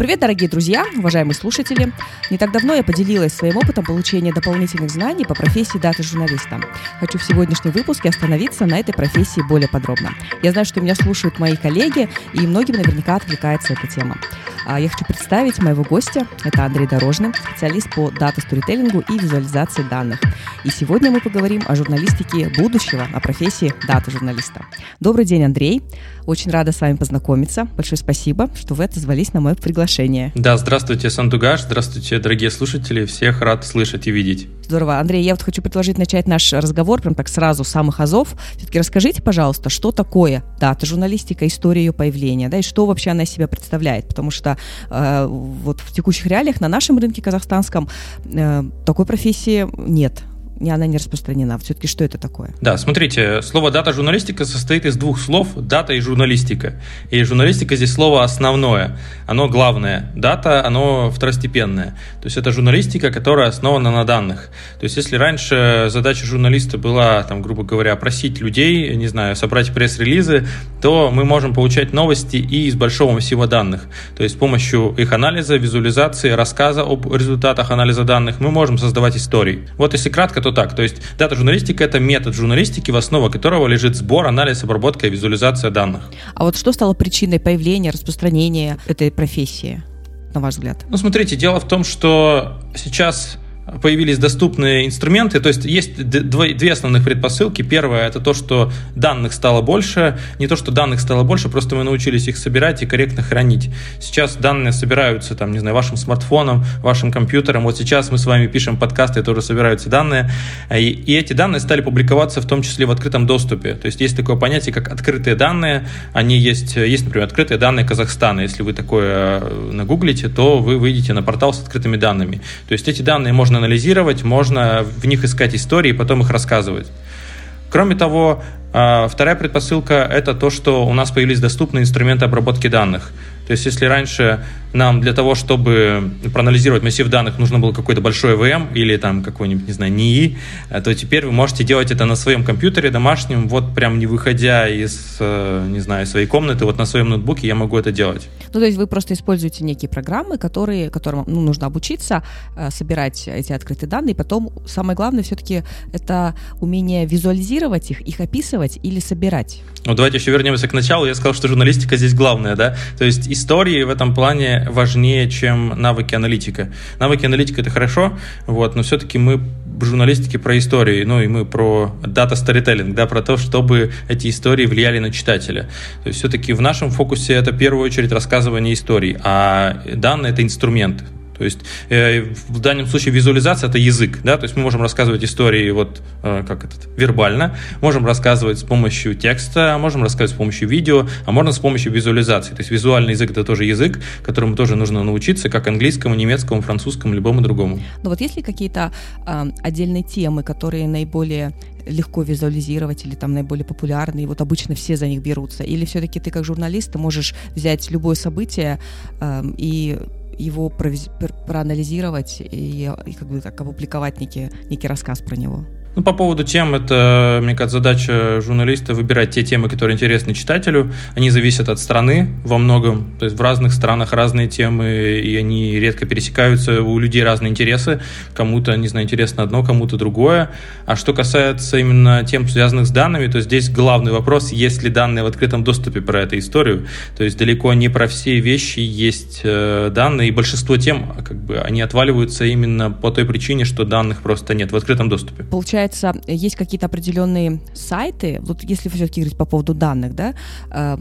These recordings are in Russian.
Привет, дорогие друзья, уважаемые слушатели. Не так давно я поделилась своим опытом получения дополнительных знаний по профессии дата-журналиста. Хочу в сегодняшнем выпуске остановиться на этой профессии более подробно. Я знаю, что меня слушают мои коллеги, и многим наверняка отвлекается эта тема. А я хочу представить моего гостя. Это Андрей Дорожный, специалист по дата-сторителлингу и визуализации данных. И сегодня мы поговорим о журналистике будущего, о профессии дата-журналиста. Добрый день, Андрей. Очень рада с вами познакомиться. Большое спасибо, что вы отозвались на мое приглашение. Да, здравствуйте, Сандугаш. Здравствуйте, дорогие слушатели. Всех рад слышать и видеть. Здорово. Андрей, я вот хочу предложить начать наш разговор прям так сразу, с самых азов. Все-таки расскажите, пожалуйста, что такое дата-журналистика, история ее появления, да, и что вообще она из себя представляет, потому что э, вот в текущих реалиях на нашем рынке казахстанском э, такой профессии нет не, она не распространена. Все-таки что это такое? Да, смотрите, слово дата-журналистика состоит из двух слов – дата и журналистика. И журналистика здесь слово основное, оно главное. Дата, оно второстепенное. То есть это журналистика, которая основана на данных. То есть если раньше задача журналиста была, там, грубо говоря, просить людей, не знаю, собрать пресс-релизы, то мы можем получать новости и из большого массива данных. То есть с помощью их анализа, визуализации, рассказа об результатах анализа данных мы можем создавать истории. Вот если кратко, то что так. То есть дата-журналистика — это метод журналистики, в основу которого лежит сбор, анализ, обработка и визуализация данных. А вот что стало причиной появления, распространения этой профессии, на ваш взгляд? Ну, смотрите, дело в том, что сейчас появились доступные инструменты, то есть есть две основных предпосылки. Первое – это то, что данных стало больше, не то, что данных стало больше, просто мы научились их собирать и корректно хранить. Сейчас данные собираются, там, не знаю, вашим смартфоном, вашим компьютером. Вот сейчас мы с вами пишем подкасты, тоже собираются данные, и, и эти данные стали публиковаться в том числе в открытом доступе. То есть есть такое понятие, как открытые данные. Они есть, есть, например, открытые данные Казахстана. Если вы такое э, нагуглите, то вы выйдете на портал с открытыми данными. То есть эти данные можно анализировать, можно в них искать истории и потом их рассказывать. Кроме того, а, вторая предпосылка – это то, что у нас появились доступные инструменты обработки данных. То есть, если раньше нам для того, чтобы проанализировать массив данных, нужно было какой-то большой ВМ или там какой-нибудь, не знаю, НИИ, э, то теперь вы можете делать это на своем компьютере домашнем, вот прям не выходя из, э, не знаю, своей комнаты, вот на своем ноутбуке я могу это делать. Ну, то есть вы просто используете некие программы, которые, которым ну, нужно обучиться, э, собирать эти открытые данные, и потом самое главное все-таки это умение визуализировать их, их описывать или собирать. Ну, давайте еще вернемся к началу. Я сказал, что журналистика здесь главная, да? То есть истории в этом плане важнее, чем навыки аналитика. Навыки аналитика это хорошо, вот, но все-таки мы в журналистике про истории, ну и мы про дата storytelling, да, про то, чтобы эти истории влияли на читателя. То есть все-таки в нашем фокусе это в первую очередь рассказывание историй, а данные это инструмент. То есть э, в данном случае визуализация это язык, да, то есть мы можем рассказывать истории вот э, как этот вербально, можем рассказывать с помощью текста, можем рассказывать с помощью видео, а можно с помощью визуализации. То есть визуальный язык это тоже язык, которому тоже нужно научиться, как английскому, немецкому, французскому, любому другому. Но вот есть ли какие-то э, отдельные темы, которые наиболее легко визуализировать или там наиболее популярные, и вот обычно все за них берутся? Или все-таки ты как журналист ты можешь взять любое событие э, и его проанализировать и, и как бы так опубликовать некий, некий рассказ про него. Ну, по поводу тем, это, мне кажется, задача журналиста выбирать те темы, которые интересны читателю. Они зависят от страны во многом. То есть в разных странах разные темы, и они редко пересекаются. У людей разные интересы. Кому-то, не знаю, интересно одно, кому-то другое. А что касается именно тем, связанных с данными, то здесь главный вопрос, есть ли данные в открытом доступе про эту историю. То есть далеко не про все вещи есть э, данные, и большинство тем, как бы, они отваливаются именно по той причине, что данных просто нет в открытом доступе. Получается, получается, есть какие-то определенные сайты, вот если все-таки говорить по поводу данных, да, э,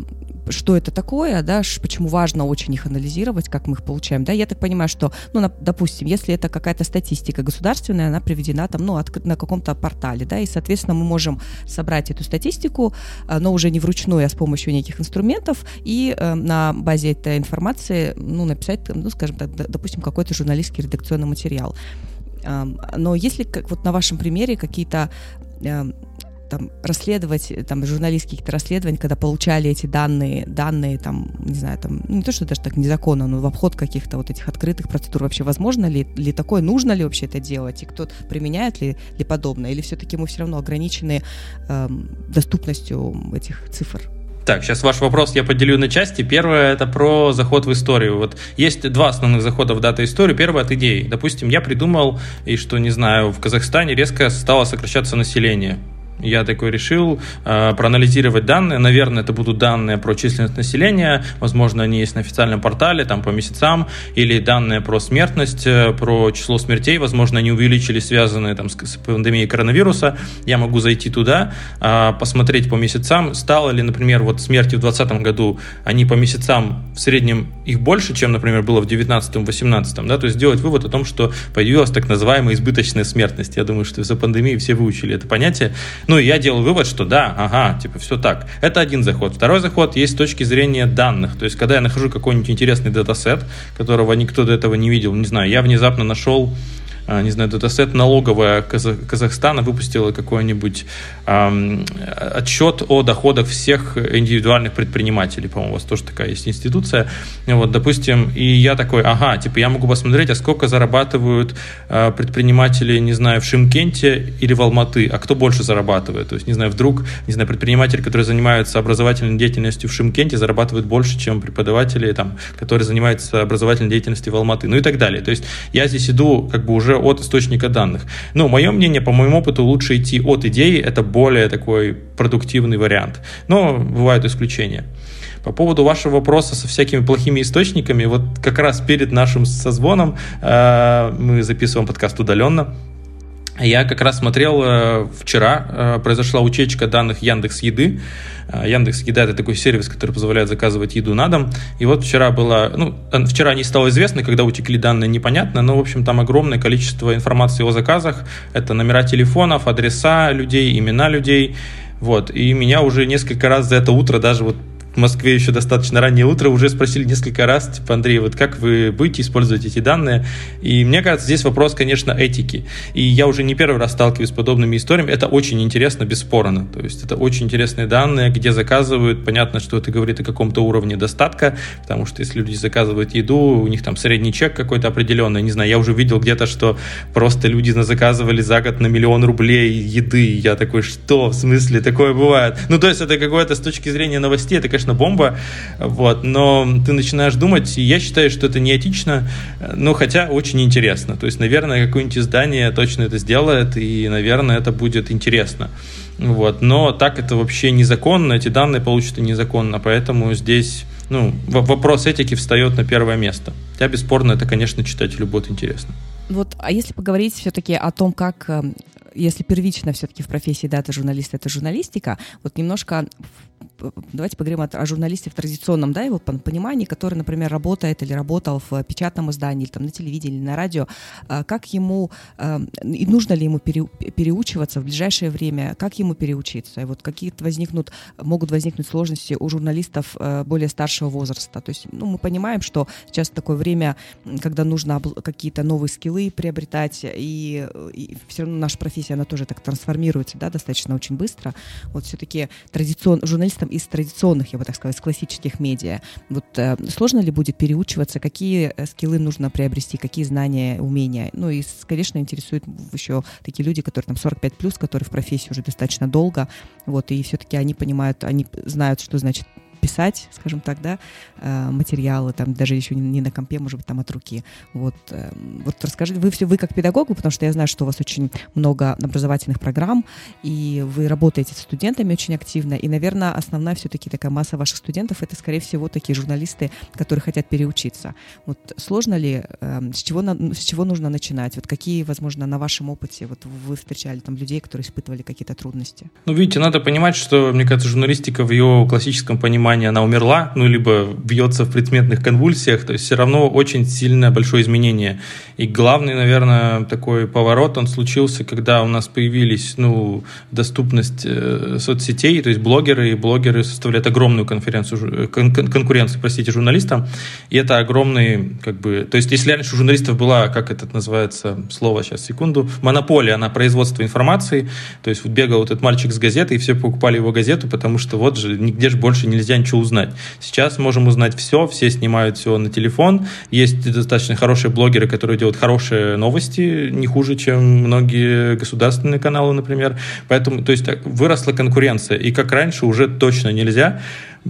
что это такое, да, почему важно очень их анализировать, как мы их получаем, да, я так понимаю, что, ну, допустим, если это какая-то статистика государственная, она приведена там, ну, от, на каком-то портале, да, и, соответственно, мы можем собрать эту статистику, э, но уже не вручную, а с помощью неких инструментов, и э, на базе этой информации, ну, написать, ну, скажем так, допустим, какой-то журналистский редакционный материал. Но если, как вот на вашем примере, какие-то там расследовать, там журналистские какие-то расследования, когда получали эти данные, данные там, не знаю, там, ну, не то, что даже так незаконно, но в обход каких-то вот этих открытых процедур вообще возможно ли, ли такое, нужно ли вообще это делать, и кто применяет ли, ли подобное, или все-таки мы все равно ограничены э, доступностью этих цифр? Так, сейчас ваш вопрос я поделю на части. Первое – это про заход в историю. Вот есть два основных захода в дата-историю. Первое – от идеи. Допустим, я придумал, и что, не знаю, в Казахстане резко стало сокращаться население я такой решил э, проанализировать данные. Наверное, это будут данные про численность населения. Возможно, они есть на официальном портале, там по месяцам. Или данные про смертность, э, про число смертей. Возможно, они увеличились, связанные там, с, с пандемией коронавируса. Я могу зайти туда, э, посмотреть по месяцам. Стало ли, например, вот смерти в 2020 году, они по месяцам в среднем их больше, чем, например, было в 2019-2018. Да? То есть сделать вывод о том, что появилась так называемая избыточная смертность. Я думаю, что за пандемией все выучили это понятие. Ну, и я делал вывод, что да, ага, типа все так. Это один заход. Второй заход есть с точки зрения данных. То есть, когда я нахожу какой-нибудь интересный датасет, которого никто до этого не видел, не знаю, я внезапно нашел не знаю, датасет налоговая Казахстана выпустила какой-нибудь эм, отчет о доходах всех индивидуальных предпринимателей, по-моему, у вас тоже такая есть институция, вот, допустим, и я такой, ага, типа я могу посмотреть, а сколько зарабатывают э, предприниматели, не знаю, в Шимкенте или в Алматы, а кто больше зарабатывает, то есть, не знаю, вдруг, не знаю, предприниматели, которые занимаются образовательной деятельностью в Шимкенте, зарабатывают больше, чем преподаватели, там, которые занимаются образовательной деятельностью в Алматы, ну и так далее, то есть я здесь иду как бы уже от источника данных. Но мое мнение, по моему опыту, лучше идти от идеи, это более такой продуктивный вариант. Но бывают исключения. По поводу вашего вопроса со всякими плохими источниками, вот как раз перед нашим созвоном э, мы записываем подкаст удаленно, я как раз смотрел э, вчера, э, произошла утечка данных Яндекс Еды. Э, Яндекс Еда это такой сервис, который позволяет заказывать еду на дом. И вот вчера было, ну, вчера не стало известно, когда утекли данные, непонятно, но, в общем, там огромное количество информации о заказах. Это номера телефонов, адреса людей, имена людей. Вот, и меня уже несколько раз за это утро даже вот Москве еще достаточно раннее утро, уже спросили несколько раз, типа, Андрей, вот как вы будете использовать эти данные? И мне кажется, здесь вопрос, конечно, этики. И я уже не первый раз сталкиваюсь с подобными историями. Это очень интересно, бесспорно. То есть это очень интересные данные, где заказывают. Понятно, что это говорит о каком-то уровне достатка, потому что если люди заказывают еду, у них там средний чек какой-то определенный. Не знаю, я уже видел где-то, что просто люди заказывали за год на миллион рублей еды. Я такой, что? В смысле? Такое бывает? Ну, то есть это какое-то с точки зрения новостей, это, конечно, бомба, вот, но ты начинаешь думать, и я считаю, что это неэтично, но хотя очень интересно. То есть, наверное, какое-нибудь издание точно это сделает, и, наверное, это будет интересно. Вот. Но так это вообще незаконно, эти данные получаты незаконно, поэтому здесь ну, вопрос этики встает на первое место. Хотя, бесспорно, это, конечно, читателю будет интересно. Вот, а если поговорить все-таки о том, как эм, если первично все-таки в профессии дата журналиста это журналистика, вот немножко давайте поговорим о, о журналисте в традиционном, да, его понимании, который, например, работает или работал в печатном издании, или там на телевидении, или на радио, а, как ему, а, и нужно ли ему пере, переучиваться в ближайшее время, как ему переучиться, и вот какие-то возникнут, могут возникнуть сложности у журналистов а, более старшего возраста, то есть, ну, мы понимаем, что сейчас такое время, когда нужно какие-то новые скиллы приобретать, и, и все равно наша профессия, она тоже так трансформируется, да, достаточно очень быстро, вот все-таки традиционно, журналистам из традиционных, я бы так сказала, из классических медиа. Вот э, сложно ли будет переучиваться, какие э, скиллы нужно приобрести, какие знания, умения? Ну и, конечно, интересуют еще такие люди, которые там 45 плюс, которые в профессии уже достаточно долго, вот, и все-таки они понимают, они знают, что значит писать, скажем так, да, э, материалы, там даже еще не на компе, может быть, там от руки. Вот, э, вот расскажите, вы все, вы как педагог, потому что я знаю, что у вас очень много образовательных программ, и вы работаете с студентами очень активно, и, наверное, основная все-таки такая масса ваших студентов это, скорее всего, такие журналисты, которые хотят переучиться. Вот сложно ли, эм, с чего, с чего нужно начинать? Вот какие, возможно, на вашем опыте, вот вы встречали там людей, которые испытывали какие-то трудности? Ну, видите, надо понимать, что, мне кажется, журналистика в ее классическом понимании внимания, она умерла, ну, либо бьется в предметных конвульсиях, то есть все равно очень сильное большое изменение. И главный, наверное, такой поворот, он случился, когда у нас появились, ну, доступность э, соцсетей, то есть блогеры, и блогеры составляют огромную конференцию, кон конкуренцию, простите, журналистам, и это огромный, как бы, то есть если раньше у журналистов была, как это называется, слово, сейчас, секунду, монополия на производство информации, то есть бегал вот этот мальчик с газеты, и все покупали его газету, потому что вот же, нигде же больше нельзя ничего узнать. Сейчас можем узнать все, все снимают все на телефон. Есть достаточно хорошие блогеры, которые делают хорошие новости, не хуже, чем многие государственные каналы, например. Поэтому, то есть, выросла конкуренция. И как раньше уже точно нельзя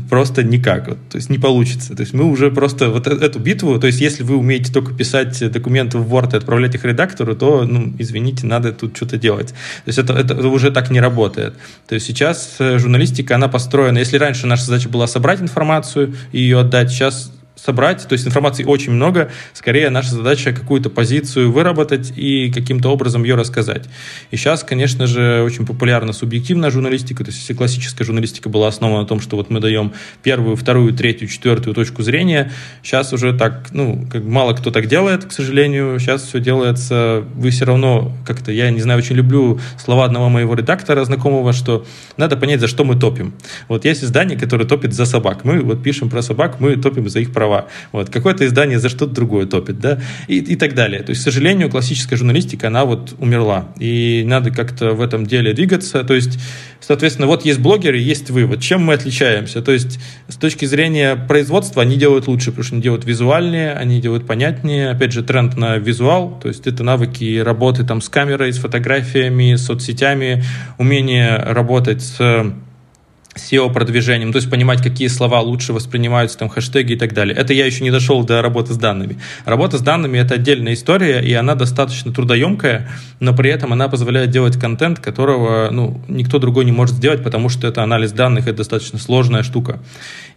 просто никак. Вот, то есть не получится. То есть мы уже просто вот э, эту битву, то есть если вы умеете только писать документы в Word и отправлять их редактору, то, ну, извините, надо тут что-то делать. То есть это, это уже так не работает. То есть сейчас э, журналистика, она построена, если раньше наша задача была собрать информацию и ее отдать, сейчас собрать, то есть информации очень много, скорее наша задача какую-то позицию выработать и каким-то образом ее рассказать. И сейчас, конечно же, очень популярна субъективная журналистика, то есть если классическая журналистика была основана на том, что вот мы даем первую, вторую, третью, четвертую точку зрения, сейчас уже так, ну, как мало кто так делает, к сожалению, сейчас все делается, вы все равно как-то, я не знаю, очень люблю слова одного моего редактора знакомого, что надо понять, за что мы топим. Вот есть издание, которое топит за собак, мы вот пишем про собак, мы топим за их права права. Вот. Какое-то издание за что-то другое топит, да, и, и так далее. То есть, к сожалению, классическая журналистика, она вот умерла. И надо как-то в этом деле двигаться. То есть, соответственно, вот есть блогеры, есть вы. Вот чем мы отличаемся? То есть, с точки зрения производства, они делают лучше, потому что они делают визуальнее, они делают понятнее. Опять же, тренд на визуал, то есть это навыки работы там с камерой, с фотографиями, с соцсетями, умение работать с SEO-продвижением, то есть понимать, какие слова лучше воспринимаются, там, хэштеги и так далее. Это я еще не дошел до работы с данными. Работа с данными — это отдельная история, и она достаточно трудоемкая, но при этом она позволяет делать контент, которого ну, никто другой не может сделать, потому что это анализ данных, это достаточно сложная штука.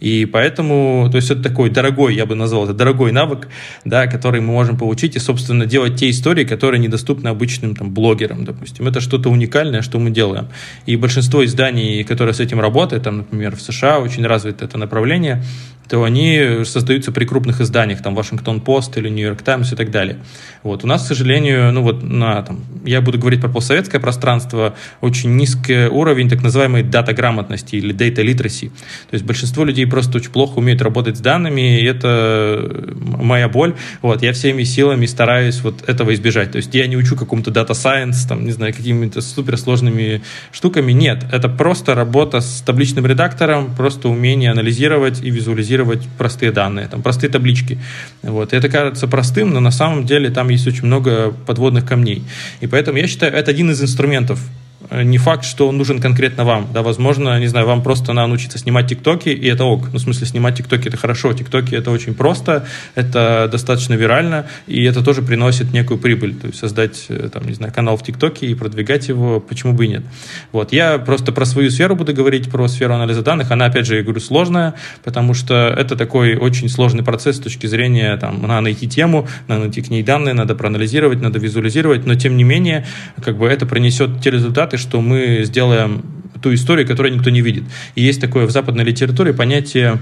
И поэтому, то есть это такой дорогой, я бы назвал это дорогой навык, да, который мы можем получить и, собственно, делать те истории, которые недоступны обычным там, блогерам, допустим. Это что-то уникальное, что мы делаем. И большинство изданий, которые с этим работают, там, например, в США очень развито это направление, то они создаются при крупных изданиях, там, Вашингтон Пост или Нью-Йорк Таймс и так далее. Вот. У нас, к сожалению, ну вот на, там, я буду говорить про постсоветское пространство, очень низкий уровень так называемой дата-грамотности или data literacy. То есть большинство людей просто очень плохо умеют работать с данными, и это моя боль. Вот. Я всеми силами стараюсь вот этого избежать. То есть я не учу какому-то data science, там, не знаю, какими-то суперсложными штуками. Нет, это просто работа с табличным редактором, просто умение анализировать и визуализировать простые данные, там, простые таблички. Вот. И это кажется простым, но на самом деле там есть очень много подводных камней. И поэтому я считаю, это один из инструментов не факт, что он нужен конкретно вам. Да, возможно, не знаю, вам просто надо научиться снимать тиктоки, и это ок. Ну, в смысле, снимать тиктоки это хорошо. Тиктоки это очень просто, это достаточно вирально, и это тоже приносит некую прибыль. То есть создать, э, там, не знаю, канал в тиктоке и продвигать его, почему бы и нет. Вот. Я просто про свою сферу буду говорить, про сферу анализа данных. Она, опять же, я говорю, сложная, потому что это такой очень сложный процесс с точки зрения, там, надо найти тему, надо найти к ней данные, надо проанализировать, надо визуализировать, но тем не менее, как бы это принесет те результаты, что мы сделаем ту историю, которую никто не видит. И есть такое в западной литературе понятие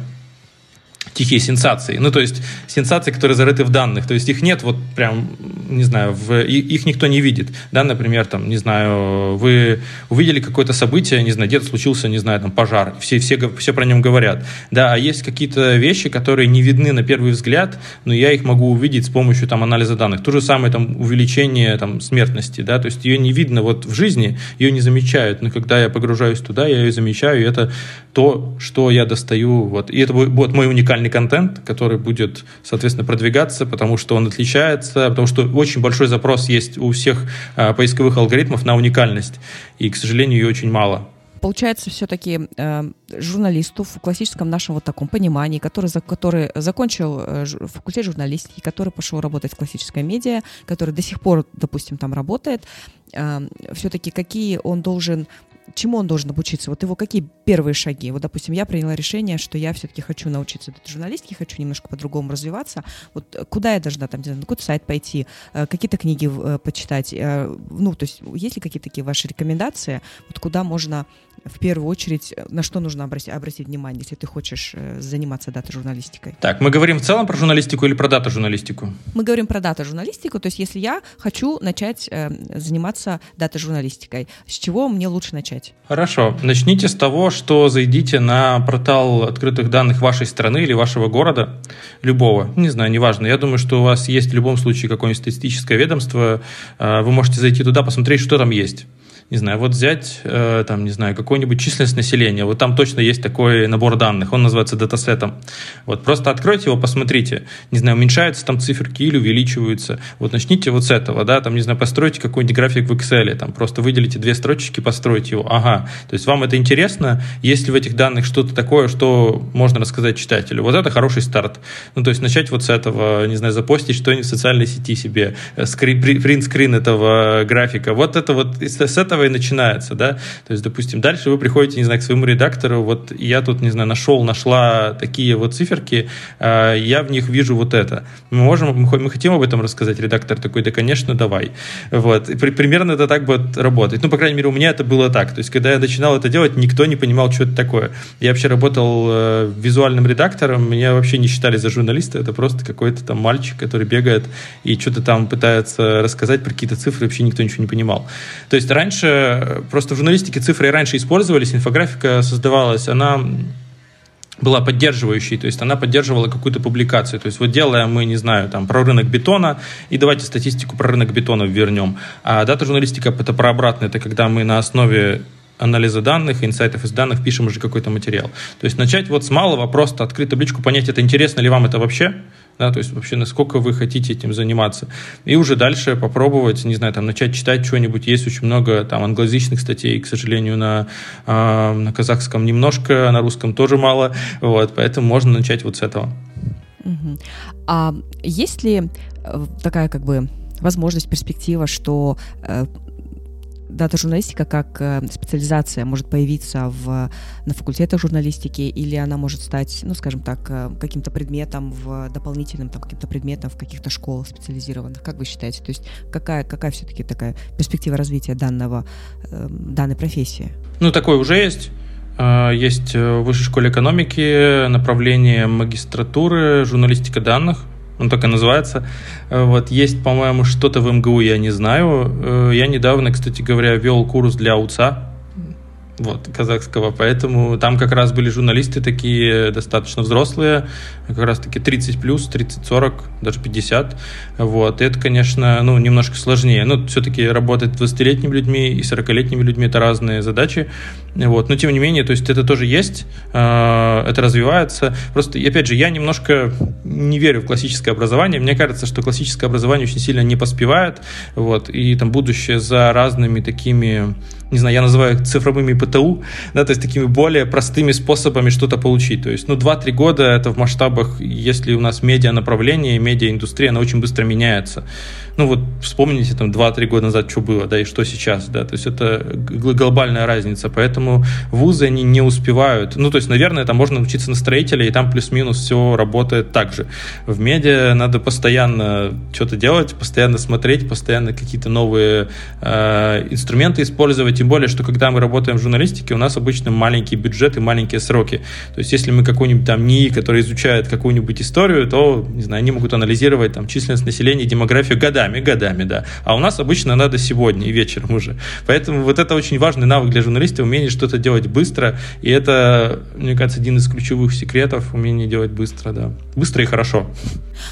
тихие сенсации. Ну, то есть сенсации, которые зарыты в данных. То есть их нет вот прям, не знаю, в, их никто не видит. Да, например, там, не знаю, вы увидели какое-то событие, не знаю, где-то случился, не знаю, там, пожар, все, все, все про нем говорят. Да, а есть какие-то вещи, которые не видны на первый взгляд, но я их могу увидеть с помощью там анализа данных. То же самое там увеличение там смертности, да, то есть ее не видно вот в жизни, ее не замечают, но когда я погружаюсь туда, я ее замечаю, и это то, что я достаю, вот, и это будет мой уникальный контент, который будет, соответственно, продвигаться, потому что он отличается, потому что очень большой запрос есть у всех э, поисковых алгоритмов на уникальность, и, к сожалению, ее очень мало. Получается, все-таки э, журналисту в классическом нашем вот таком понимании, который, за, который закончил э, факультет журналистики, который пошел работать в классической медиа, который до сих пор, допустим, там работает, э, все-таки какие он должен чему он должен обучиться? Вот его какие первые шаги? Вот, допустим, я приняла решение, что я все-таки хочу научиться этой журналистике, хочу немножко по-другому развиваться. Вот э, куда я должна там, на какой-то сайт пойти, э, какие-то книги э, почитать? Ну, то есть есть ли какие-то такие ваши рекомендации, вот куда можно в первую очередь, на что нужно обратить, обратить внимание, если ты хочешь заниматься дата-журналистикой? Так, мы говорим в целом про журналистику или про дата-журналистику? Мы говорим про дата-журналистику, то есть если я хочу начать заниматься дата-журналистикой, с чего мне лучше начать? Хорошо. Начните с того, что зайдите на портал открытых данных вашей страны или вашего города, любого, не знаю, неважно. Я думаю, что у вас есть в любом случае какое-нибудь статистическое ведомство, а, вы можете зайти туда, посмотреть, что там есть не знаю, вот взять, э, там, не знаю, какую-нибудь численность населения, вот там точно есть такой набор данных, он называется датасетом. Вот просто откройте его, посмотрите, не знаю, уменьшаются там циферки или увеличиваются. Вот начните вот с этого, да, там, не знаю, постройте какой-нибудь график в Excel, там просто выделите две строчки, постройте его. Ага, то есть вам это интересно, есть ли в этих данных что-то такое, что можно рассказать читателю. Вот это хороший старт. Ну, то есть начать вот с этого, не знаю, запостить что-нибудь в социальной сети себе, э, скрин, принт-скрин этого графика. Вот это вот с этого и начинается, да. То есть, допустим, дальше вы приходите, не знаю, к своему редактору, вот я тут, не знаю, нашел, нашла такие вот циферки, э, я в них вижу вот это. Мы можем, мы хотим об этом рассказать, редактор такой, да, конечно, давай. Вот. И при, примерно это так будет работать. Ну, по крайней мере, у меня это было так. То есть, когда я начинал это делать, никто не понимал, что это такое. Я вообще работал э, визуальным редактором, меня вообще не считали за журналиста, это просто какой-то там мальчик, который бегает и что-то там пытается рассказать про какие-то цифры, вообще никто ничего не понимал. То есть раньше, э, просто в журналистике цифры и раньше использовались, инфографика создавалась, она была поддерживающей, то есть она поддерживала какую-то публикацию. То есть вот делаем мы, не знаю, там, про рынок бетона, и давайте статистику про рынок бетона вернем. А дата журналистика это про обратное, это когда мы на основе анализа данных, инсайтов из данных пишем уже какой-то материал. То есть начать вот с малого, просто открыть табличку, понять, это интересно ли вам это вообще, да, то есть вообще насколько вы хотите этим заниматься. И уже дальше попробовать, не знаю, там начать читать что-нибудь. Есть очень много там англоязычных статей, к сожалению, на, э, на казахском немножко, на русском тоже мало, вот, поэтому можно начать вот с этого. А есть ли э, такая как бы возможность, перспектива, что э, дата-журналистика как э, специализация может появиться в, на факультетах журналистики, или она может стать, ну, скажем так, э, каким-то предметом, в дополнительным там, каким-то предметом в каких-то школах специализированных? Как вы считаете? То есть какая, какая все-таки такая перспектива развития данного, э, данной профессии? Ну, такое уже есть. Есть в Высшей школе экономики направление магистратуры журналистика данных он и называется. Э, вот есть, по-моему, что-то в МГУ, я не знаю. Э, я недавно, кстати говоря, вел курс для УЦА, вот, казахского, поэтому там как раз были журналисты такие достаточно взрослые, как раз таки 30 плюс, 30-40, даже 50, вот, и это, конечно, ну, немножко сложнее, но все-таки работать с 20-летними людьми и 40-летними людьми это разные задачи, вот, но тем не менее, то есть это тоже есть, э, это развивается, просто, опять же, я немножко не верю в классическое образование, мне кажется, что классическое образование очень сильно не поспевает, вот, и там будущее за разными такими не знаю, я называю их цифровыми ПТУ, да, то есть такими более простыми способами что-то получить. То есть, ну, 2-3 года это в масштабах, если у нас медиа направление, медиа индустрия, она очень быстро меняется ну вот вспомните там 2-3 года назад, что было, да, и что сейчас, да, то есть это глобальная разница, поэтому вузы, они не успевают, ну, то есть, наверное, там можно учиться на строителя, и там плюс-минус все работает так же. В медиа надо постоянно что-то делать, постоянно смотреть, постоянно какие-то новые э, инструменты использовать, тем более, что когда мы работаем в журналистике, у нас обычно маленький бюджет и маленькие сроки, то есть если мы какой-нибудь там НИИ, который изучает какую-нибудь историю, то, не знаю, они могут анализировать там численность населения, демографию годами, годами, годами, да. А у нас обычно надо сегодня и вечером уже. Поэтому вот это очень важный навык для журналиста, умение что-то делать быстро. И это, мне кажется, один из ключевых секретов, умение делать быстро, да. Быстро и хорошо.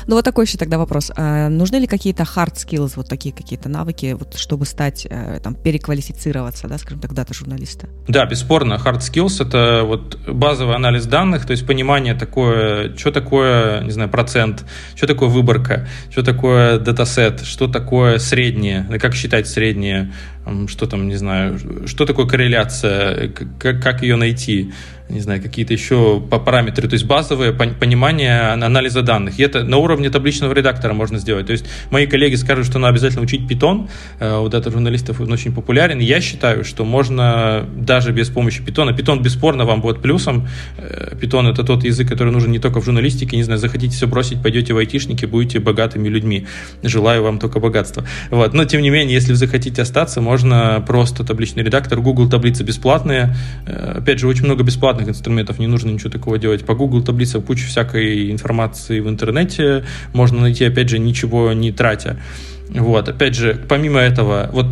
Ну вот такой еще тогда вопрос. А нужны ли какие-то hard skills, вот такие какие-то навыки, вот, чтобы стать, э, там, переквалифицироваться, да, скажем так, дата-журналиста? Да, бесспорно. Hard skills — это вот базовый анализ данных, то есть понимание такое, что такое, не знаю, процент, что такое выборка, что такое датасет, что такое среднее, как считать среднее, что там, не знаю, что такое корреляция, как, как ее найти, не знаю, какие-то еще параметры, то есть базовое понимание анализа данных. И это на уровне табличного редактора можно сделать. То есть мои коллеги скажут, что надо обязательно учить Python, э, вот это журналистов он очень популярен. Я считаю, что можно даже без помощи Python. Python бесспорно вам будет плюсом. Э, Python это тот язык, который нужен не только в журналистике, не знаю, захотите все бросить, пойдете в айтишники, будете богатыми людьми. Желаю вам только богатства. Вот. Но тем не менее, если вы захотите остаться, можно просто табличный редактор. Google таблицы бесплатные. Э, опять же, очень много бесплатных бесплатных инструментов, не нужно ничего такого делать. По Google таблице куча всякой информации в интернете можно найти, опять же, ничего не тратя. Вот, опять же, помимо этого, вот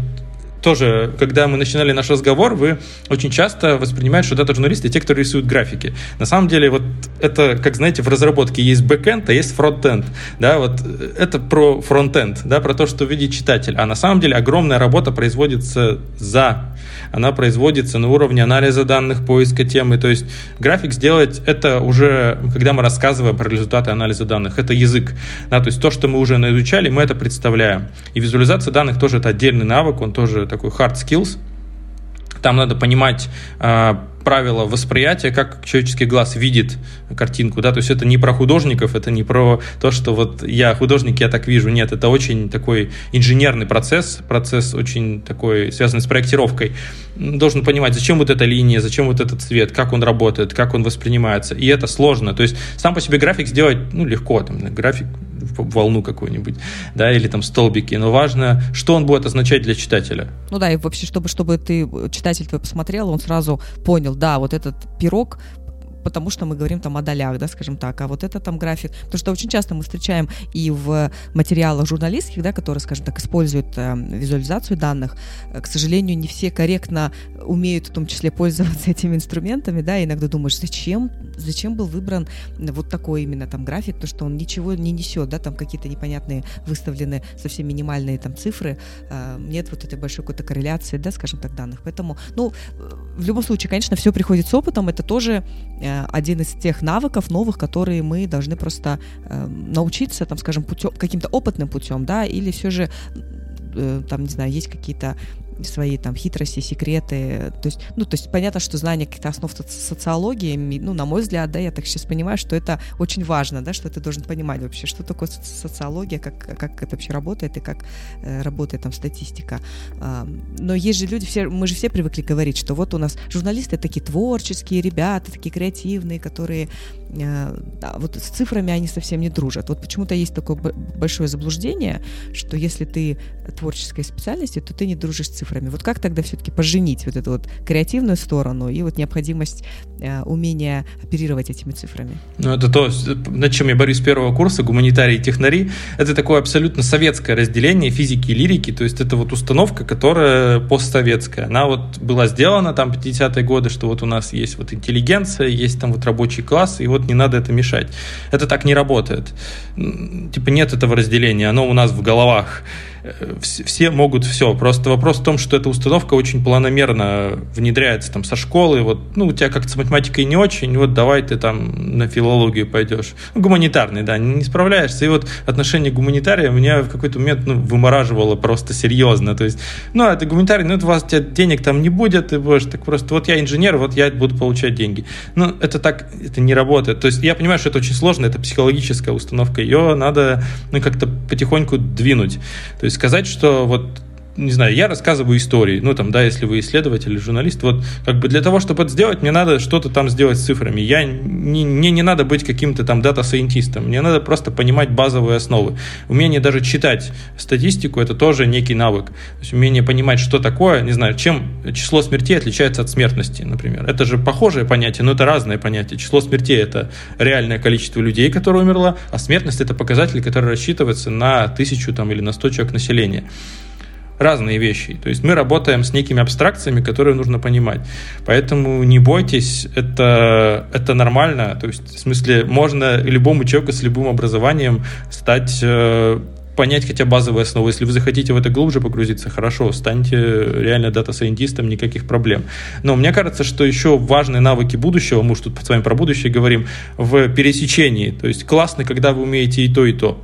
тоже, когда мы начинали наш разговор, вы очень часто воспринимаете, что дата-журналисты те, кто рисуют графики. На самом деле, вот это, как знаете, в разработке есть бэкэнд, а есть фронтенд. Да, вот это про фронтенд, да, про то, что видит читатель. А на самом деле огромная работа производится за она производится на уровне анализа данных, поиска темы. То есть график сделать это уже, когда мы рассказываем про результаты анализа данных, это язык. Да, то есть то, что мы уже изучали, мы это представляем. И визуализация данных тоже это отдельный навык, он тоже такой hard skills. Там надо понимать а, правила восприятия, как человеческий глаз видит картинку, да, то есть это не про художников, это не про то, что вот я художник, я так вижу, нет, это очень такой инженерный процесс, процесс очень такой связанный с проектировкой. Должен понимать, зачем вот эта линия, зачем вот этот цвет, как он работает, как он воспринимается, и это сложно, то есть сам по себе график сделать, ну, легко, там, график волну какую-нибудь, да, или там столбики, но важно, что он будет означать для читателя. Ну да, и вообще, чтобы, чтобы ты, читатель твой посмотрел, он сразу понял, да, вот этот пирог потому что мы говорим там о долях, да, скажем так, а вот это там график, потому что очень часто мы встречаем и в материалах журналистских, да, которые, скажем так, используют э, визуализацию данных, э, к сожалению, не все корректно умеют в том числе пользоваться этими инструментами, да, иногда думаешь, зачем, зачем был выбран вот такой именно там график, то что он ничего не несет, да, там какие-то непонятные выставлены совсем минимальные там цифры, э, нет вот этой большой какой-то корреляции, да, скажем так, данных, поэтому, ну, в любом случае, конечно, все приходит с опытом, это тоже один из тех навыков новых, которые мы должны просто э, научиться, там, скажем, путем, каким-то опытным путем, да, или все же э, там, не знаю, есть какие-то свои там хитрости, секреты. То есть, ну, то есть понятно, что знание каких-то основ социологии, ну, на мой взгляд, да, я так сейчас понимаю, что это очень важно, да, что ты должен понимать вообще, что такое социология, как, как это вообще работает и как э, работает там статистика. Э, но есть же люди, все, мы же все привыкли говорить, что вот у нас журналисты такие творческие ребята, такие креативные, которые да, вот с цифрами они совсем не дружат. Вот почему-то есть такое большое заблуждение, что если ты творческой специальности, то ты не дружишь с цифрами цифрами. Вот как тогда все-таки поженить вот эту вот креативную сторону и вот необходимость э, умения оперировать этими цифрами? Ну, это то, над чем я борюсь с первого курса, гуманитарии и технари. Это такое абсолютно советское разделение физики и лирики, то есть это вот установка, которая постсоветская. Она вот была сделана там 50-е годы, что вот у нас есть вот интеллигенция, есть там вот рабочий класс, и вот не надо это мешать. Это так не работает. Типа нет этого разделения, оно у нас в головах все могут все. Просто вопрос в том, что эта установка очень планомерно внедряется там со школы. Вот, ну, у тебя как-то с математикой не очень, вот давай ты там на филологию пойдешь. Ну, гуманитарный, да, не справляешься. И вот отношение гуманитария меня в какой-то момент ну, вымораживало просто серьезно. То есть, ну, а ты гуманитарий, ну, у вас тебя денег там не будет, ты будешь так просто, вот я инженер, вот я буду получать деньги. Ну, это так, это не работает. То есть я понимаю, что это очень сложно, это психологическая установка, ее надо, ну, как-то потихоньку двинуть. То есть сказать, что вот не знаю, я рассказываю истории, ну, там, да, если вы исследователь или журналист, вот, как бы для того, чтобы это сделать, мне надо что-то там сделать с цифрами. Я, не, мне не надо быть каким-то там дата-сайентистом, мне надо просто понимать базовые основы. Умение даже читать статистику – это тоже некий навык. То есть умение понимать, что такое, не знаю, чем число смертей отличается от смертности, например. Это же похожее понятие, но это разное понятие. Число смертей – это реальное количество людей, которые умерло, а смертность – это показатель, который рассчитывается на тысячу там, или на сто человек населения разные вещи. То есть мы работаем с некими абстракциями, которые нужно понимать. Поэтому не бойтесь, это, это нормально. То есть, в смысле, можно любому человеку с любым образованием стать э, понять хотя базовые основы. Если вы захотите в это глубже погрузиться, хорошо, станьте реально дата-сайентистом, никаких проблем. Но мне кажется, что еще важные навыки будущего, мы уж тут с вами про будущее говорим, в пересечении. То есть классно, когда вы умеете и то, и то.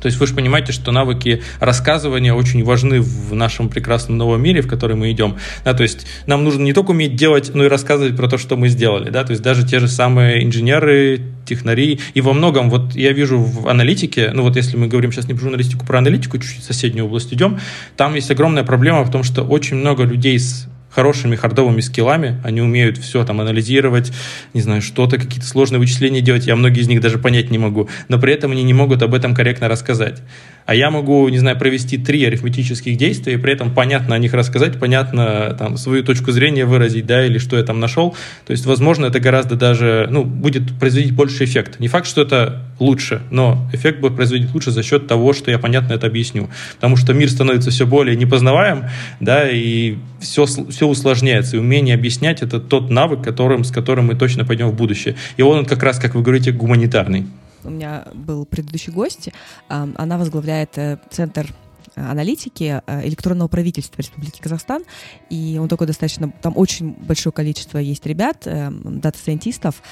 То есть вы же понимаете, что навыки рассказывания очень важны в нашем прекрасном новом мире, в который мы идем. Да, то есть нам нужно не только уметь делать, но и рассказывать про то, что мы сделали. Да? То есть даже те же самые инженеры, технари. И во многом, вот я вижу в аналитике, ну вот если мы говорим сейчас не про журналистику, про аналитику, чуть-чуть в соседнюю область идем, там есть огромная проблема в том, что очень много людей с хорошими хардовыми скиллами, они умеют все там анализировать, не знаю, что-то, какие-то сложные вычисления делать, я многие из них даже понять не могу, но при этом они не могут об этом корректно рассказать. А я могу, не знаю, провести три арифметических действия, и при этом понятно о них рассказать, понятно там свою точку зрения выразить, да, или что я там нашел. То есть, возможно, это гораздо даже, ну, будет производить больше эффект. Не факт, что это лучше, но эффект будет производить лучше за счет того, что я понятно это объясню. Потому что мир становится все более непознаваем, да, и все, все усложняется. И умение объяснять — это тот навык, которым, с которым мы точно пойдем в будущее. И он как раз, как вы говорите, гуманитарный. У меня был предыдущий гость, она возглавляет э, центр аналитики э, электронного правительства Республики Казахстан, и он такой достаточно, там очень большое количество есть ребят, э, дата-сайентистов,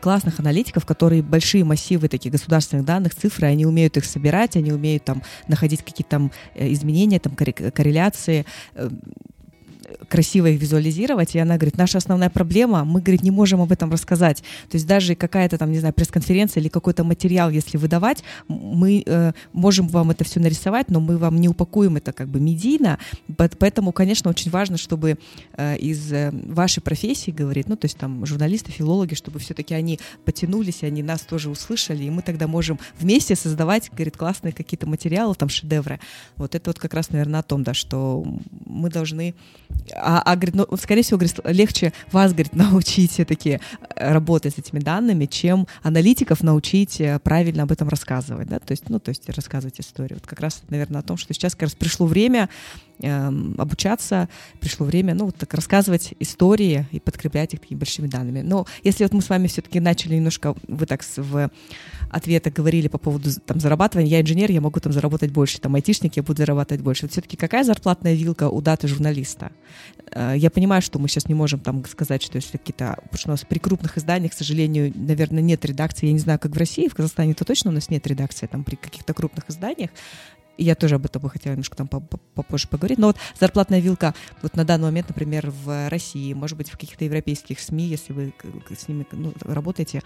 классных аналитиков, которые большие массивы таких государственных данных, цифры, они умеют их собирать, они умеют там находить какие-то там изменения, там корреляции, красиво их визуализировать, и она говорит, наша основная проблема, мы, говорит, не можем об этом рассказать. То есть даже какая-то там, не знаю, пресс-конференция или какой-то материал, если выдавать, мы э, можем вам это все нарисовать, но мы вам не упакуем это как бы медийно, поэтому, конечно, очень важно, чтобы э, из э, вашей профессии, говорит, ну, то есть там журналисты, филологи, чтобы все-таки они потянулись, они нас тоже услышали, и мы тогда можем вместе создавать, говорит, классные какие-то материалы, там, шедевры. Вот это вот как раз, наверное, о том, да, что мы должны а, а говорит, ну, скорее всего, говорит, легче вас, говорит, научить все-таки э, работать с этими данными, чем аналитиков научить э, правильно об этом рассказывать, да, то есть, ну, то есть рассказывать историю. Вот как раз, наверное, о том, что сейчас как раз пришло время обучаться, пришло время, ну, вот так рассказывать истории и подкреплять их такими большими данными. Но если вот мы с вами все-таки начали немножко, вы так в ответах говорили по поводу там зарабатывания, я инженер, я могу там заработать больше, там айтишник, я буду зарабатывать больше. Вот все-таки какая зарплатная вилка у даты журналиста? Э, я понимаю, что мы сейчас не можем там сказать, что если какие-то, потому что у нас при крупных изданиях, к сожалению, наверное, нет редакции. Я не знаю, как в России, в Казахстане то точно у нас нет редакции там при каких-то крупных изданиях я тоже об этом бы хотела немножко там попозже поговорить. Но вот зарплатная вилка вот на данный момент, например, в России, может быть, в каких-то европейских СМИ, если вы с ними ну, работаете,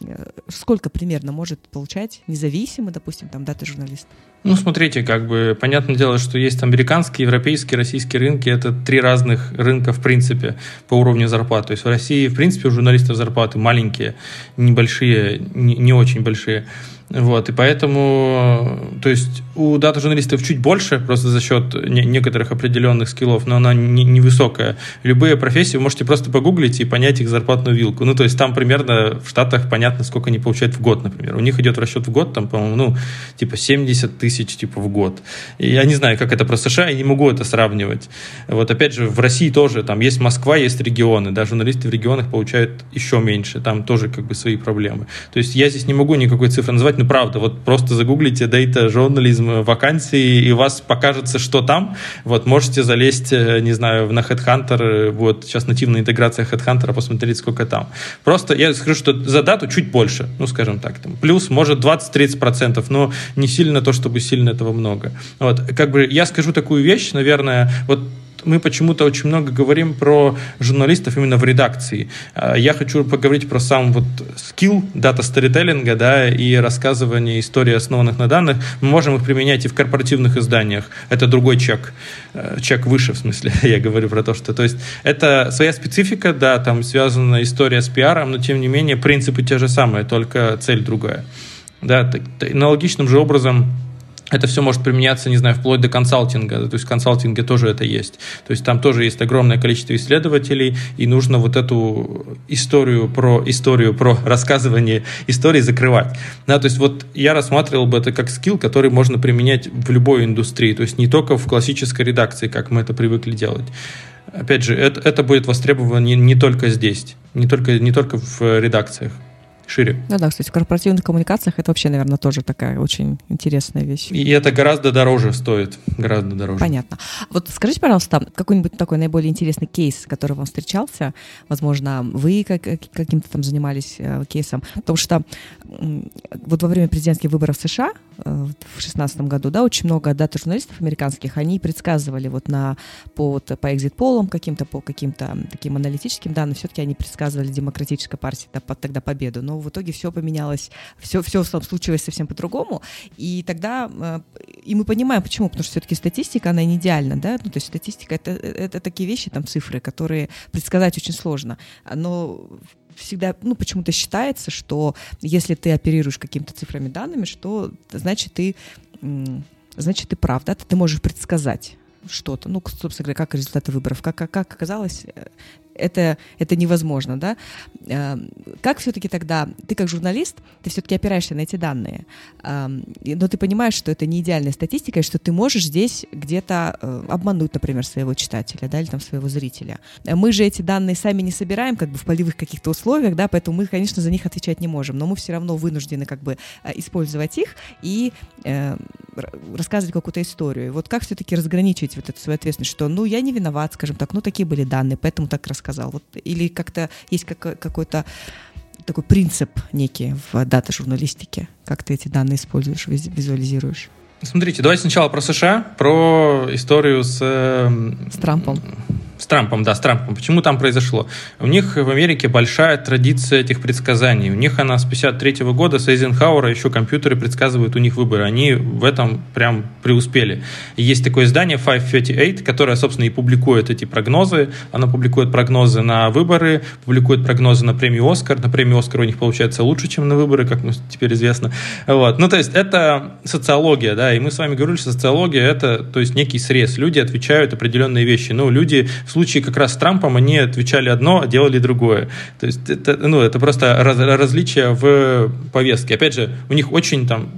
э, сколько примерно может получать независимый, допустим, там, дата журналист? Ну, смотрите, как бы понятное дело, что есть американские, европейские, российские рынки. Это три разных рынка, в принципе, по уровню зарплат. То есть в России, в принципе, у журналистов зарплаты маленькие, небольшие, не, не очень большие. Вот, и поэтому, то есть у дата-журналистов чуть больше, просто за счет не, некоторых определенных скиллов, но она не, невысокая. Любые профессии вы можете просто погуглить и понять их зарплатную вилку. Ну, то есть там примерно в Штатах понятно, сколько они получают в год, например. У них идет расчет в год, там, по-моему, ну, типа 70 тысяч, типа, в год. И я не знаю, как это про США, я не могу это сравнивать. Вот, опять же, в России тоже, там есть Москва, есть регионы, да, журналисты в регионах получают еще меньше, там тоже как бы свои проблемы. То есть я здесь не могу никакой цифры назвать, ну, правда, вот просто загуглите data журнализм вакансии, и у вас покажется, что там. Вот можете залезть, э, не знаю, на Headhunter, э, вот сейчас нативная интеграция Headhunter, посмотреть, сколько там. Просто я скажу, что за дату чуть больше, ну, скажем так, там, плюс, может, 20-30%, но не сильно то, чтобы сильно этого много. Вот, как бы я скажу такую вещь, наверное, вот мы почему-то очень много говорим про журналистов именно в редакции. А, я хочу поговорить про сам вот скилл дата сторителлинга, да, и рассказывание истории, основанных на данных. Мы можем их применять и в корпоративных изданиях. Это другой чек. Э, чек выше, в смысле, я говорю про то, что... То есть это своя специфика, да, там связана история с пиаром, но тем не менее принципы те же самые, только цель другая. Да, так, аналогичным же образом это все может применяться, не знаю, вплоть до консалтинга. То есть в консалтинге тоже это есть. То есть там тоже есть огромное количество исследователей, и нужно вот эту историю про историю, про рассказывание истории закрывать. Да, то есть вот я рассматривал бы это как скилл, который можно применять в любой индустрии, то есть не только в классической редакции, как мы это привыкли делать. Опять же, это, это будет востребовано не, не только здесь, не только, не только в редакциях шире. Ну да, кстати, в корпоративных коммуникациях это вообще, наверное, тоже такая очень интересная вещь. И это гораздо дороже стоит, гораздо дороже. Понятно. Вот скажите, пожалуйста, какой-нибудь такой наиболее интересный кейс, который вам встречался, возможно, вы как, каким-то там занимались э, кейсом, потому что вот во время президентских выборов в США в 2016 году, да, очень много дата-журналистов американских, они предсказывали вот на, по, вот, по экзит-полам каким-то, по каким-то таким аналитическим данным, все-таки они предсказывали демократической партии тогда победу, но в итоге все поменялось, все, все случилось совсем по-другому, и тогда, э, и мы понимаем, почему, потому что все-таки статистика, она не идеальна, да, ну, то есть статистика это, это такие вещи, там, цифры, которые предсказать очень сложно, но всегда, ну, почему-то считается, что если ты оперируешь какими-то цифрами, данными, что значит ты, значит ты прав, да, ты можешь предсказать что-то, ну, собственно говоря, как результаты выборов. Как, как, как оказалось, э, это, это невозможно, да? Эм, как все-таки тогда, ты как журналист, ты все-таки опираешься на эти данные, эм, но ты понимаешь, что это не идеальная статистика, и что ты можешь здесь где-то э, обмануть, например, своего читателя, да, или там своего зрителя. Мы же эти данные сами не собираем, как бы в полевых каких-то условиях, да, поэтому мы, конечно, за них отвечать не можем, но мы все равно вынуждены как бы э, использовать их и э, рассказывать какую-то историю. вот как все-таки разграничить вот эту свою ответственность, что, ну, я не виноват, скажем так, ну, такие были данные, поэтому так рассказываю сказал? Вот, или как-то есть как, какой-то такой принцип некий в дата-журналистике? Как ты эти данные используешь, визуализируешь? Смотрите, давайте сначала про США, про историю с... С Трампом. С Трампом, да, с Трампом. Почему там произошло? У них в Америке большая традиция этих предсказаний. У них она с 53 года, с Эйзенхауэра еще компьютеры предсказывают у них выборы. Они в этом прям преуспели. Есть такое издание 538, которое, собственно, и публикует эти прогнозы. Оно публикует прогнозы на выборы, публикует прогнозы на премию «Оскар». На премию «Оскар» у них получается лучше, чем на выборы, как мы теперь известно. Вот. Ну, то есть это социология, да, и мы с вами говорили, что социология — это, то есть, некий срез. Люди отвечают определенные вещи. Ну, люди случае как раз с Трампом они отвечали одно, а делали другое. То есть это, ну, это просто раз, различие в повестке. Опять же, у них очень там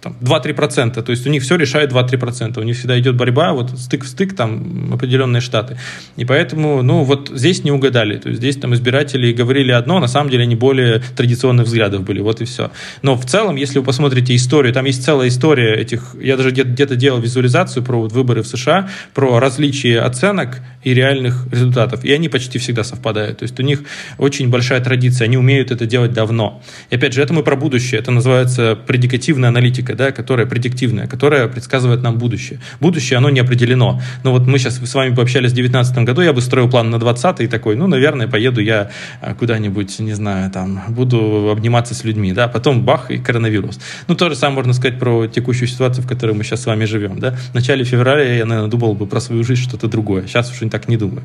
там, 2-3%, то есть у них все решает 2-3%, у них всегда идет борьба, вот стык в стык, там определенные штаты. И поэтому, ну, вот здесь не угадали, то есть здесь там избиратели говорили одно, на самом деле они более традиционных взглядов были, вот и все. Но в целом, если вы посмотрите историю, там есть целая история этих, я даже где-то делал визуализацию про вот выборы в США, про различие оценок и реальных результатов, и они почти всегда совпадают, то есть у них очень большая традиция, они умеют это делать давно. И опять же, это мы про будущее, это называется предикативная аналитика, аналитика, да, которая предиктивная, которая предсказывает нам будущее. Будущее, оно не определено. Но вот мы сейчас с вами пообщались в 2019 году, я бы строил план на 20 и такой, ну, наверное, поеду я а, куда-нибудь, не знаю, там, буду обниматься с людьми, да, потом бах, и коронавирус. Ну, то же самое можно сказать про текущую ситуацию, в которой мы сейчас с вами живем, да. В начале февраля я, наверное, думал бы про свою жизнь что-то другое. Сейчас уже так не думаю.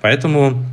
Поэтому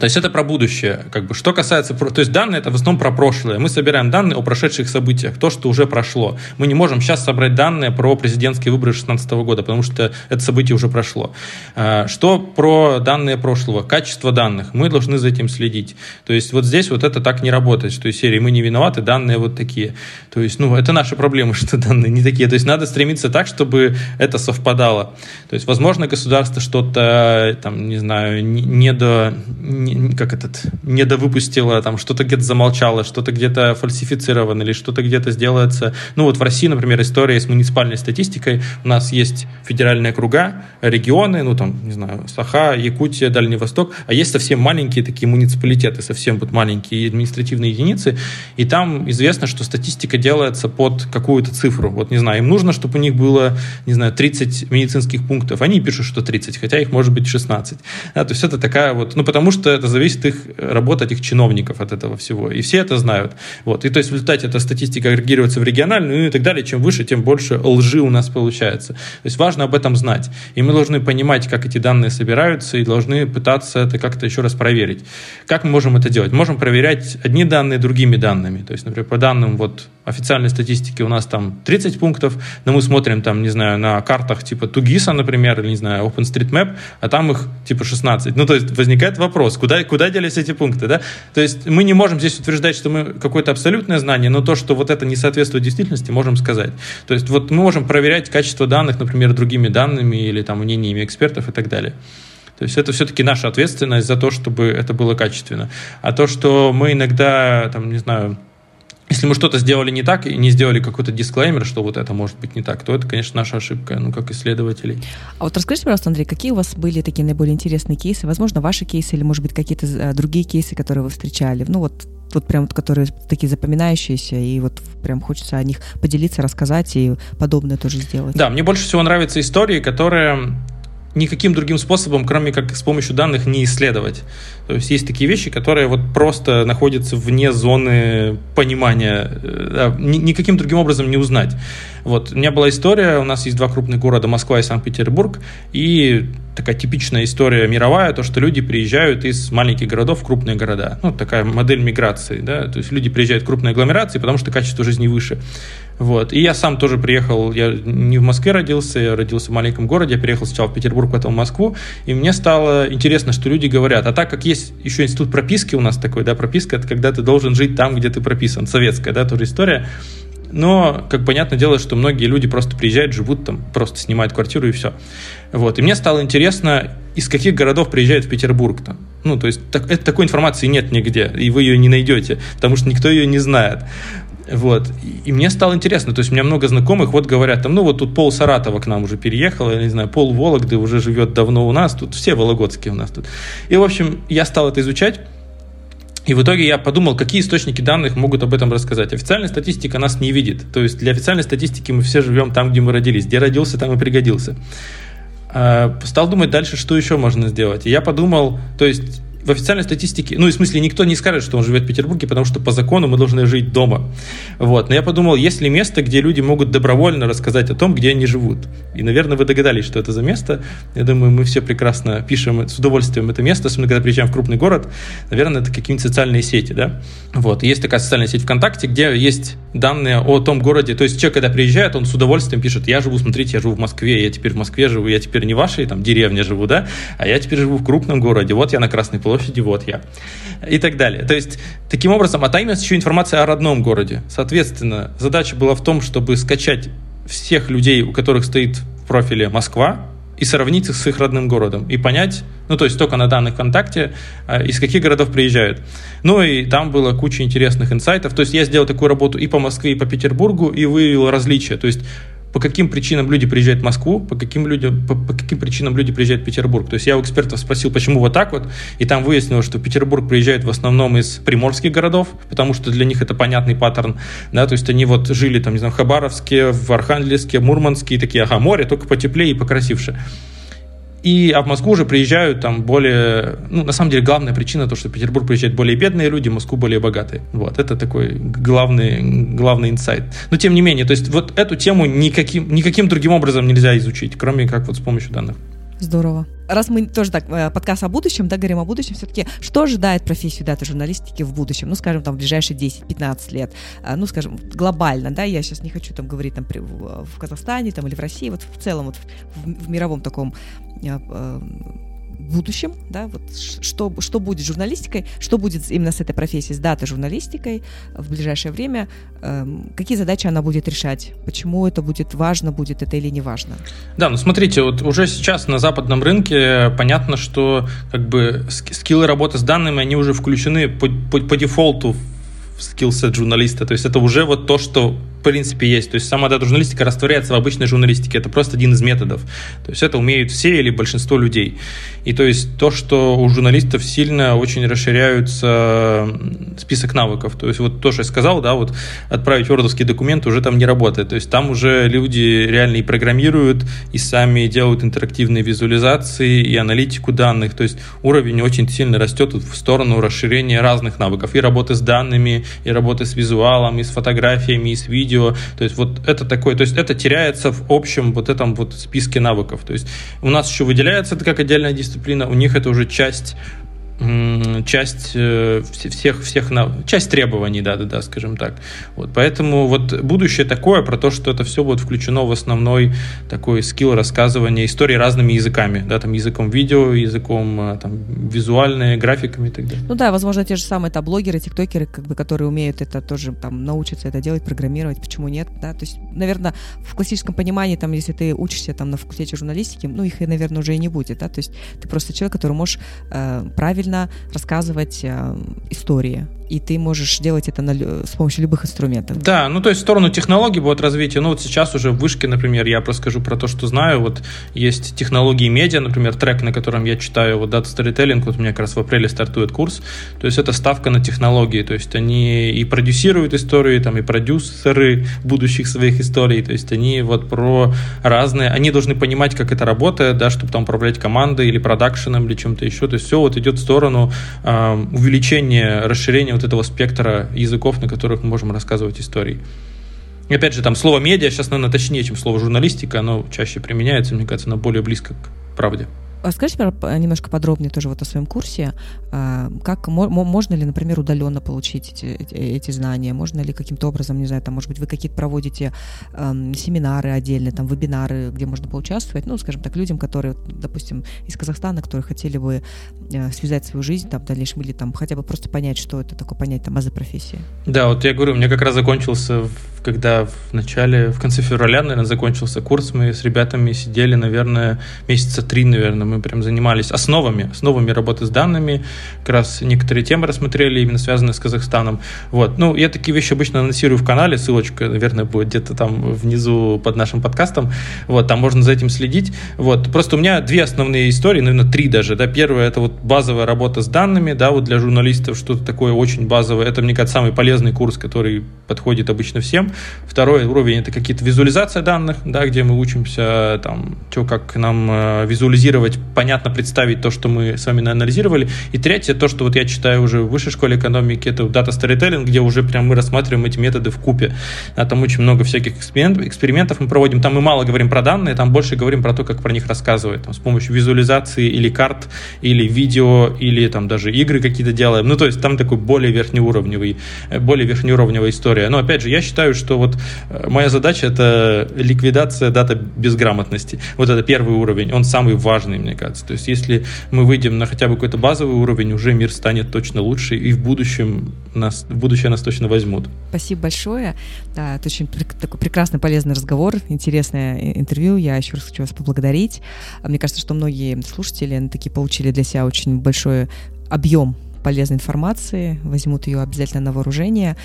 то есть это про будущее. Как бы. Что касается... То есть данные это в основном про прошлое. Мы собираем данные о прошедших событиях, то, что уже прошло. Мы не можем сейчас собрать данные про президентские выборы 2016 года, потому что это событие уже прошло. А, что про данные прошлого? Качество данных. Мы должны за этим следить. То есть вот здесь вот это так не работает, что из серии мы не виноваты, данные вот такие. То есть, ну, это наши проблемы, что данные не такие. То есть надо стремиться так, чтобы это совпадало. То есть, возможно, государство что-то, там, не знаю, не до не, как этот, недовыпустила, там что-то где-то замолчало, что-то где-то фальсифицировано или что-то где-то сделается. Ну вот в России, например, история с муниципальной статистикой. У нас есть федеральные круга, регионы, ну там, не знаю, Саха, Якутия, Дальний Восток, а есть совсем маленькие такие муниципалитеты, совсем вот маленькие административные единицы, и там известно, что статистика делается под какую-то цифру. Вот, не знаю, им нужно, чтобы у них было, не знаю, 30 медицинских пунктов. Они пишут, что 30, хотя их может быть 16. Да, то есть это такая вот, ну потому что это зависит их работа этих чиновников от этого всего. И все это знают. Вот. И то есть в результате эта статистика агрегируется в региональную и так далее. Чем выше, тем больше лжи у нас получается. То есть важно об этом знать. И мы должны понимать, как эти данные собираются, и должны пытаться это как-то еще раз проверить. Как мы можем это делать? Можем проверять одни данные другими данными. То есть, например, по данным вот официальной статистики у нас там 30 пунктов, но мы смотрим там, не знаю, на картах типа Тугиса, например, или, не знаю, OpenStreetMap, а там их типа 16. Ну, то есть возникает вопрос, куда куда, делись эти пункты, да? То есть мы не можем здесь утверждать, что мы какое-то абсолютное знание, но то, что вот это не соответствует действительности, можем сказать. То есть вот мы можем проверять качество данных, например, другими данными или там мнениями экспертов и так далее. То есть это все-таки наша ответственность за то, чтобы это было качественно. А то, что мы иногда, там, не знаю, если мы что-то сделали не так и не сделали какой-то дисклеймер, что вот это может быть не так, то это, конечно, наша ошибка, ну, как исследователей. А вот расскажите, пожалуйста, Андрей, какие у вас были такие наиболее интересные кейсы? Возможно, ваши кейсы или, может быть, какие-то э, другие кейсы, которые вы встречали? Ну, вот вот прям вот, которые такие запоминающиеся, и вот прям хочется о них поделиться, рассказать и подобное тоже сделать. Да, мне больше всего нравятся истории, которые никаким другим способом, кроме как с помощью данных, не исследовать. То есть есть такие вещи, которые вот просто находятся вне зоны понимания, э, да, никаким другим образом не узнать. Вот. У меня была история, у нас есть два крупных города, Москва и Санкт-Петербург, и такая типичная история мировая, то, что люди приезжают из маленьких городов в крупные города. Ну, такая модель миграции, да, то есть люди приезжают в крупные агломерации, потому что качество жизни выше. Вот. И я сам тоже приехал, я не в Москве родился, я родился в маленьком городе, я приехал сначала в Петербург, потом в Москву, и мне стало интересно, что люди говорят, а так как есть еще институт прописки у нас такой, да, прописка, это когда ты должен жить там, где ты прописан, советская, да, тоже история, но, как понятное дело, что многие люди просто приезжают, живут там, просто снимают квартиру и все. Вот. И мне стало интересно, из каких городов приезжают в Петербург-то. Ну, то есть так, это, такой информации нет нигде, и вы ее не найдете, потому что никто ее не знает. Вот. И мне стало интересно, то есть у меня много знакомых, вот говорят, там, ну вот тут пол Саратова к нам уже переехал, я не знаю, пол Вологды уже живет давно у нас, тут все вологодские у нас тут. И, в общем, я стал это изучать, и в итоге я подумал, какие источники данных могут об этом рассказать. Официальная статистика нас не видит. То есть для официальной статистики мы все живем там, где мы родились. Где родился, там и пригодился. А, стал думать дальше, что еще можно сделать. И я подумал, то есть в официальной статистике, ну, в смысле, никто не скажет, что он живет в Петербурге, потому что по закону мы должны жить дома. Вот. Но я подумал, есть ли место, где люди могут добровольно рассказать о том, где они живут. И, наверное, вы догадались, что это за место. Я думаю, мы все прекрасно пишем с удовольствием это место, особенно когда приезжаем в крупный город. Наверное, это какие-нибудь социальные сети, да? Вот. есть такая социальная сеть ВКонтакте, где есть данные о том городе. То есть человек, когда приезжает, он с удовольствием пишет, я живу, смотрите, я живу в Москве, я теперь в Москве живу, я теперь не в вашей там деревне живу, да, а я теперь живу в крупном городе. Вот я на Красной вот я. И так далее. То есть, таким образом, а там есть еще информация о родном городе. Соответственно, задача была в том, чтобы скачать всех людей, у которых стоит в профиле Москва, и сравнить их с их родным городом, и понять, ну, то есть только на данных ВКонтакте, а, из каких городов приезжают. Ну, и там было куча интересных инсайтов. То есть я сделал такую работу и по Москве, и по Петербургу, и выявил различия. То есть по каким причинам люди приезжают в Москву, по каким, людям, по, по каким причинам люди приезжают в Петербург. То есть я у экспертов спросил, почему вот так вот, и там выяснилось, что в Петербург приезжают в основном из приморских городов, потому что для них это понятный паттерн, да, то есть они вот жили там, не знаю, в Хабаровске, в Архангельске, Мурманске, и такие, ага, море, только потеплее и покрасивше. И, а в Москву уже приезжают там более... Ну, на самом деле, главная причина то, что в Петербург приезжают более бедные люди, в Москву более богатые. Вот, это такой главный, главный инсайт. Но, тем не менее, то есть вот эту тему никаким, никаким другим образом нельзя изучить, кроме как вот с помощью данных. Здорово. Раз мы тоже так, э, подкаст о будущем, да, говорим о будущем, все-таки что ожидает профессию дата-журналистики в будущем? Ну, скажем, там, в ближайшие 10-15 лет. А, ну, скажем, глобально, да, я сейчас не хочу там говорить там в Казахстане там или в России, вот в целом, вот в, в мировом таком будущем, да, вот что, что будет с журналистикой, что будет именно с этой профессией, с дата-журналистикой в ближайшее время, э, какие задачи она будет решать, почему это будет важно, будет это или не важно. Да, ну смотрите, вот уже сейчас на западном рынке понятно, что как бы скиллы работы с данными, они уже включены по, по, по дефолту в скиллсет журналиста, то есть это уже вот то, что в принципе есть. То есть сама дата журналистика растворяется в обычной журналистике. Это просто один из методов. То есть это умеют все или большинство людей. И то есть то, что у журналистов сильно очень расширяются список навыков. То есть вот то, что я сказал, да, вот отправить вордовский документ уже там не работает. То есть там уже люди реально и программируют, и сами делают интерактивные визуализации, и аналитику данных. То есть уровень очень сильно растет в сторону расширения разных навыков. И работы с данными, и работы с визуалом, и с фотографиями, и с видео видео. То есть вот это такое, то есть это теряется в общем вот этом вот списке навыков. То есть у нас еще выделяется это как отдельная дисциплина, у них это уже часть часть э, всех, всех на, часть требований, да, да, да, скажем так. Вот, поэтому вот будущее такое про то, что это все будет включено в основной такой скилл рассказывания истории разными языками, да, там языком видео, языком э, там визуальные, графиками и так далее. Ну да, возможно, те же самые там блогеры, тиктокеры, как бы, которые умеют это тоже там научиться это делать, программировать, почему нет, да, то есть, наверное, в классическом понимании, там, если ты учишься там на факультете журналистики, ну, их, наверное, уже и не будет, да, то есть ты просто человек, который можешь э, правильно правильно рассказывать э, истории. И ты можешь делать это на, с помощью любых инструментов. Да, ну то есть в сторону технологий будет развитие. Ну вот сейчас уже в вышке, например, я расскажу про то, что знаю. Вот есть технологии медиа, например, трек, на котором я читаю вот Data Storytelling, вот у меня как раз в апреле стартует курс. То есть это ставка на технологии. То есть они и продюсируют истории, там и продюсеры будущих своих историй. То есть они вот про разные, они должны понимать, как это работает, да, чтобы там управлять командой или продакшеном или чем-то еще. То есть все вот идет в сторону э, увеличения, расширения вот этого спектра языков, на которых мы можем рассказывать истории. И опять же, там слово медиа сейчас, наверное, точнее, чем слово журналистика, оно чаще применяется, мне кажется, оно более близко к правде. А скажите немножко подробнее тоже вот о своем курсе. А, как можно ли, например, удаленно получить эти, эти знания? Можно ли каким-то образом, не знаю, там, может быть, вы какие-то проводите семинары отдельные, там, вебинары, где можно поучаствовать, ну, скажем так, людям, которые, допустим, из Казахстана, которые хотели бы э, связать свою жизнь там в дальнейшем или там хотя бы просто понять, что это такое, понять там азы профессии? Да, вот я говорю, у меня как раз закончился, когда в начале, в конце февраля, наверное, закончился курс, мы с ребятами сидели, наверное, месяца три, наверное, мы прям занимались основами, основами работы с данными, как раз некоторые темы рассмотрели, именно связанные с Казахстаном. Вот. Ну, я такие вещи обычно анонсирую в канале, ссылочка, наверное, будет где-то там внизу под нашим подкастом, вот, там можно за этим следить. Вот. Просто у меня две основные истории, наверное, три даже, да, первое, это вот базовая работа с данными, да, вот для журналистов что-то такое очень базовое, это, мне кажется, самый полезный курс, который подходит обычно всем. Второй уровень, это какие-то визуализация данных, да, где мы учимся, там, что, как нам э, визуализировать понятно представить то, что мы с вами анализировали. И третье, то, что вот я читаю уже в высшей школе экономики, это дата storytelling, где уже прям мы рассматриваем эти методы в купе. А там очень много всяких экспериментов мы проводим. Там мы мало говорим про данные, там больше говорим про то, как про них рассказывать. Там, с помощью визуализации или карт, или видео, или там даже игры какие-то делаем. Ну, то есть там такой более верхнеуровневый, э, более верхнеуровневая история. Но опять же, я считаю, что вот э, моя задача это ликвидация дата безграмотности. Вот это первый уровень, он самый важный, мне кажется. То есть если мы выйдем на хотя бы какой-то базовый уровень, уже мир станет точно лучше, и в будущем нас, в будущее нас точно возьмут. Спасибо большое. Да, это очень такой прекрасный, полезный разговор, интересное интервью. Я еще раз хочу вас поблагодарить. Мне кажется, что многие слушатели такие получили для себя очень большой объем полезной информации, возьмут ее обязательно на вооружение.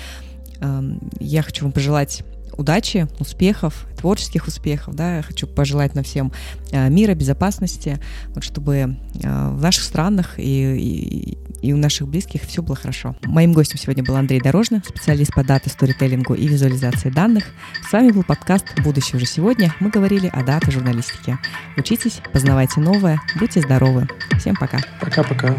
Эм, я хочу вам пожелать удачи, успехов, творческих успехов, да, я хочу пожелать нам всем э, мира, безопасности, вот, чтобы э, в наших странах и, и, и у наших близких все было хорошо. Моим гостем сегодня был Андрей Дорожный, специалист по дата сторителлингу и визуализации данных. С вами был подкаст «Будущее уже сегодня». Мы говорили о дата журналистике. Учитесь, познавайте новое, будьте здоровы. Всем пока. Пока-пока.